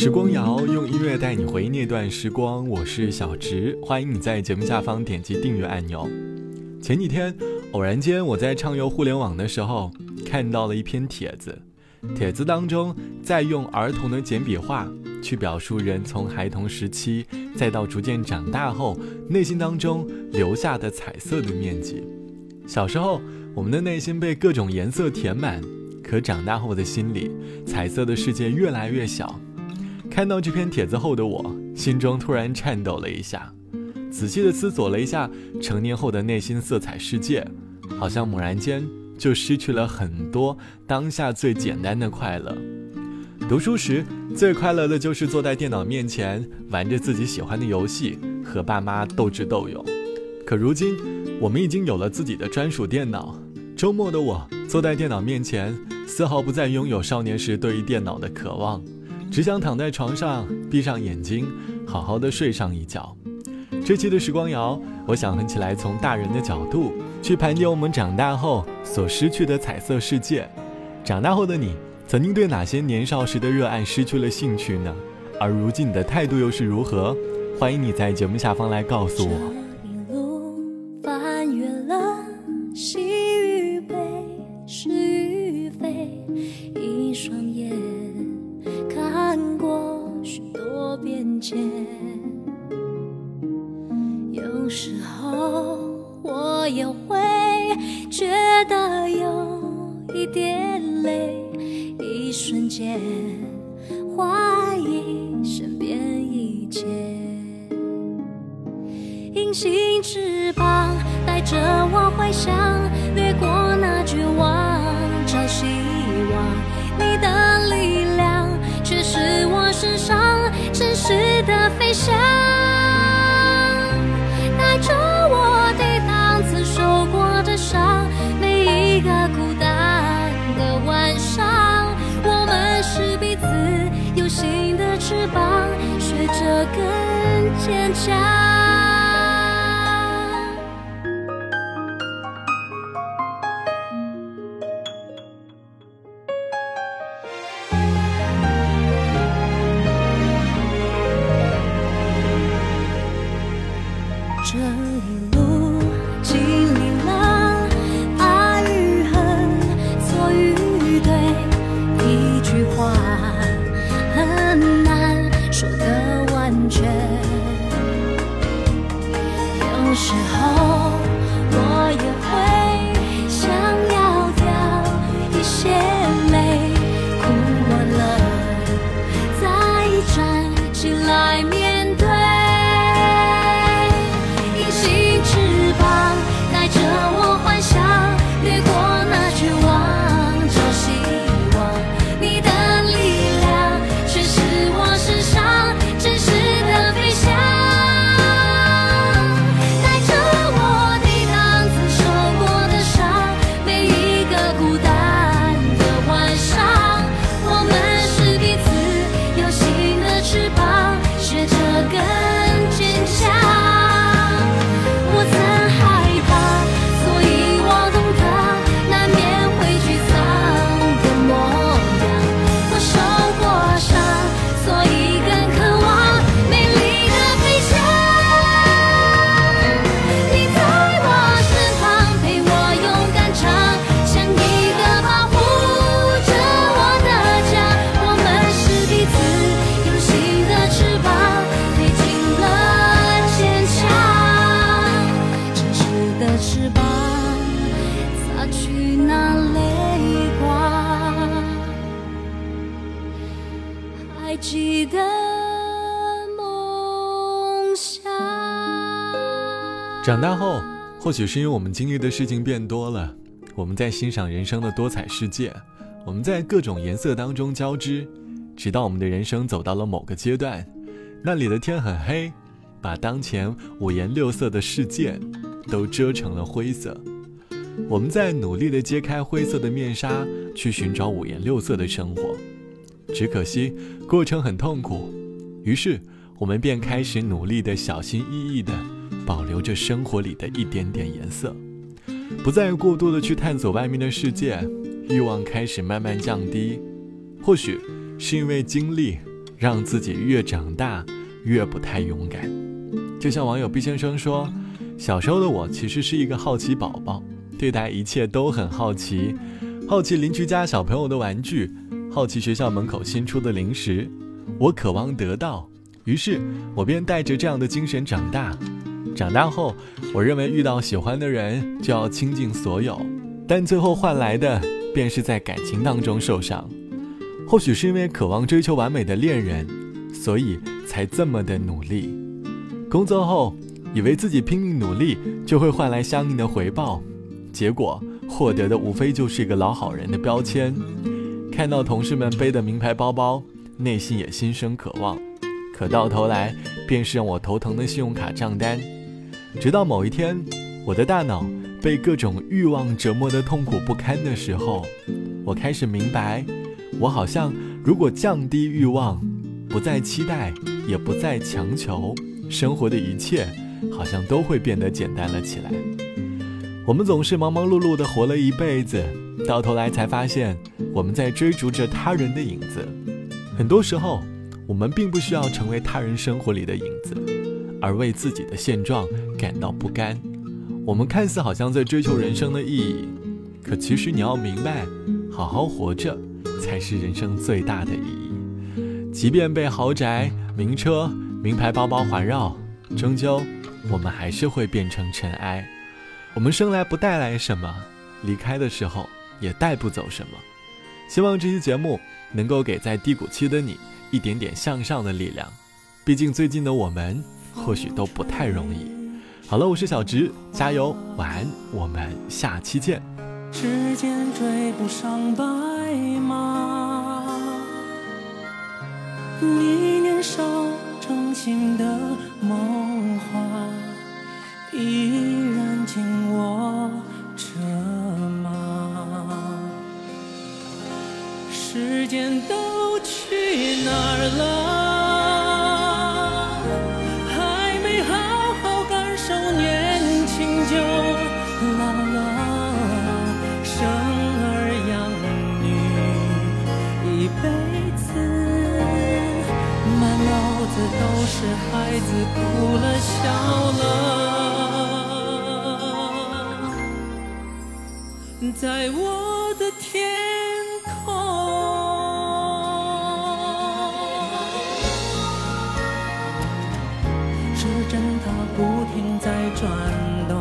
时光谣用音乐带你回忆那段时光，我是小植，欢迎你在节目下方点击订阅按钮。前几天偶然间我在畅游互联网的时候，看到了一篇帖子，帖子当中在用儿童的简笔画去表述人从孩童时期再到逐渐长大后内心当中留下的彩色的面积。小时候我们的内心被各种颜色填满，可长大后的心里，彩色的世界越来越小。看到这篇帖子后的我，心中突然颤抖了一下，仔细的思索了一下成年后的内心色彩世界，好像猛然间就失去了很多当下最简单的快乐。读书时最快乐的就是坐在电脑面前玩着自己喜欢的游戏，和爸妈斗智斗勇。可如今，我们已经有了自己的专属电脑，周末的我坐在电脑面前，丝毫不再拥有少年时对于电脑的渴望。只想躺在床上，闭上眼睛，好好的睡上一觉。这期的时光谣，我想哼起来，从大人的角度去盘点我们长大后所失去的彩色世界。长大后的你，曾经对哪些年少时的热爱失去了兴趣呢？而如今你的态度又是如何？欢迎你在节目下方来告诉我。怀疑身边一切。隐形翅膀带着我回想，掠过那绝望，找希望。你的力量却是我身上真实的飞翔。shine. 时候翅膀还记得梦想。长大后，或许是因为我们经历的事情变多了，我们在欣赏人生的多彩世界，我们在各种颜色当中交织，直到我们的人生走到了某个阶段，那里的天很黑，把当前五颜六色的世界都遮成了灰色。我们在努力的揭开灰色的面纱，去寻找五颜六色的生活，只可惜过程很痛苦，于是我们便开始努力的小心翼翼的。保留着生活里的一点点颜色，不再过度的去探索外面的世界，欲望开始慢慢降低。或许是因为经历让自己越长大越不太勇敢。就像网友毕先生说：“小时候的我其实是一个好奇宝宝，对待一切都很好奇，好奇邻居家小朋友的玩具，好奇学校门口新出的零食，我渴望得到，于是我便带着这样的精神长大。长大后，我认为遇到喜欢的人就要倾尽所有，但最后换来的便是在感情当中受伤。或许是因为渴望追求完美的恋人，所以才这么的努力。”工作后，以为自己拼命努力就会换来相应的回报，结果获得的无非就是一个老好人的标签。看到同事们背的名牌包包，内心也心生渴望，可到头来便是让我头疼的信用卡账单。直到某一天，我的大脑被各种欲望折磨得痛苦不堪的时候，我开始明白，我好像如果降低欲望，不再期待，也不再强求。生活的一切好像都会变得简单了起来。我们总是忙忙碌碌的活了一辈子，到头来才发现我们在追逐着他人的影子。很多时候，我们并不需要成为他人生活里的影子，而为自己的现状感到不甘。我们看似好像在追求人生的意义，可其实你要明白，好好活着才是人生最大的意义。即便被豪宅、名车。名牌包包环绕，终究我们还是会变成尘埃。我们生来不带来什么，离开的时候也带不走什么。希望这期节目能够给在低谷期的你一点点向上的力量。毕竟最近的我们或许都不太容易。好了，我是小直，加油，晚安，我们下期见。时间追不上白马，你年少。伤心的梦了。还没好好感受年轻就老了生儿养女一辈子满脑子都是孩子哭了笑了。在我时针它不停在转动，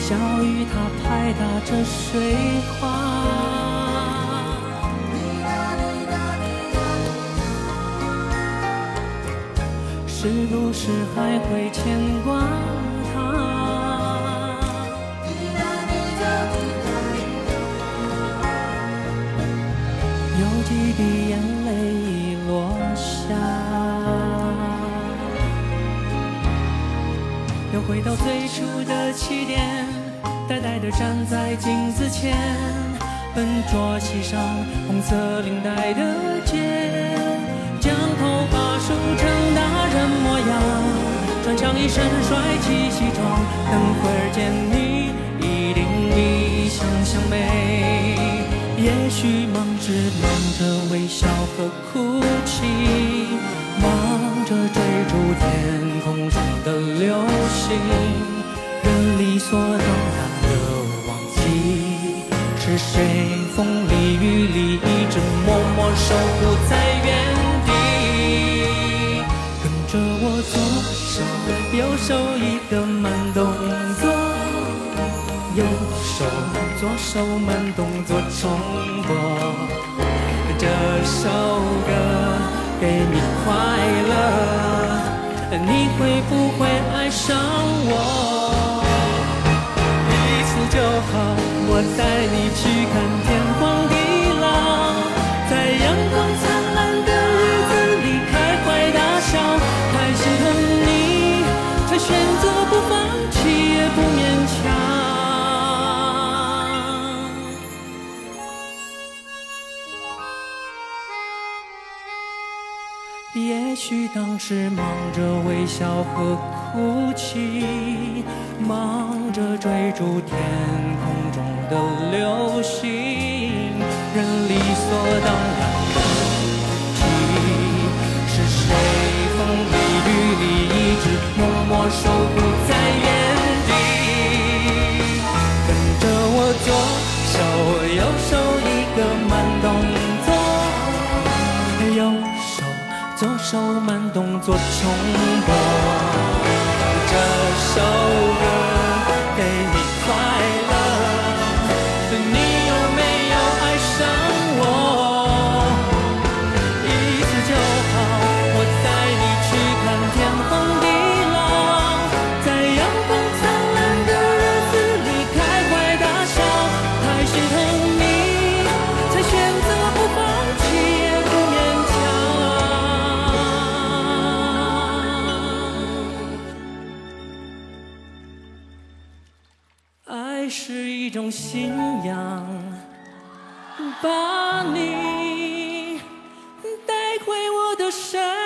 小雨它拍打着水花。是不是还会牵挂眼泪已落下，又回到最初的起点，呆呆地站在镜子前，笨拙系上红色领带的结，将头发梳成大。人模样，穿上一身帅气西装，等会儿见你一定比想象美。也许忙着忙着微笑和哭泣，忙着追逐天空中的流星，人理所当然的忘记，是谁风里雨里一直默默守护在原地。跟着我，左手。右手一个慢动作左手慢动作重播。这首歌给你快乐，你会不会爱上我？一次就好，我带你去看天荒是忙着微笑和哭泣，忙着追逐天空中。的流星，人理所当然的记，是谁风里雨里一直默默守护在原地？跟着我左手右手动作重播爱是一种信仰。把你带回我的身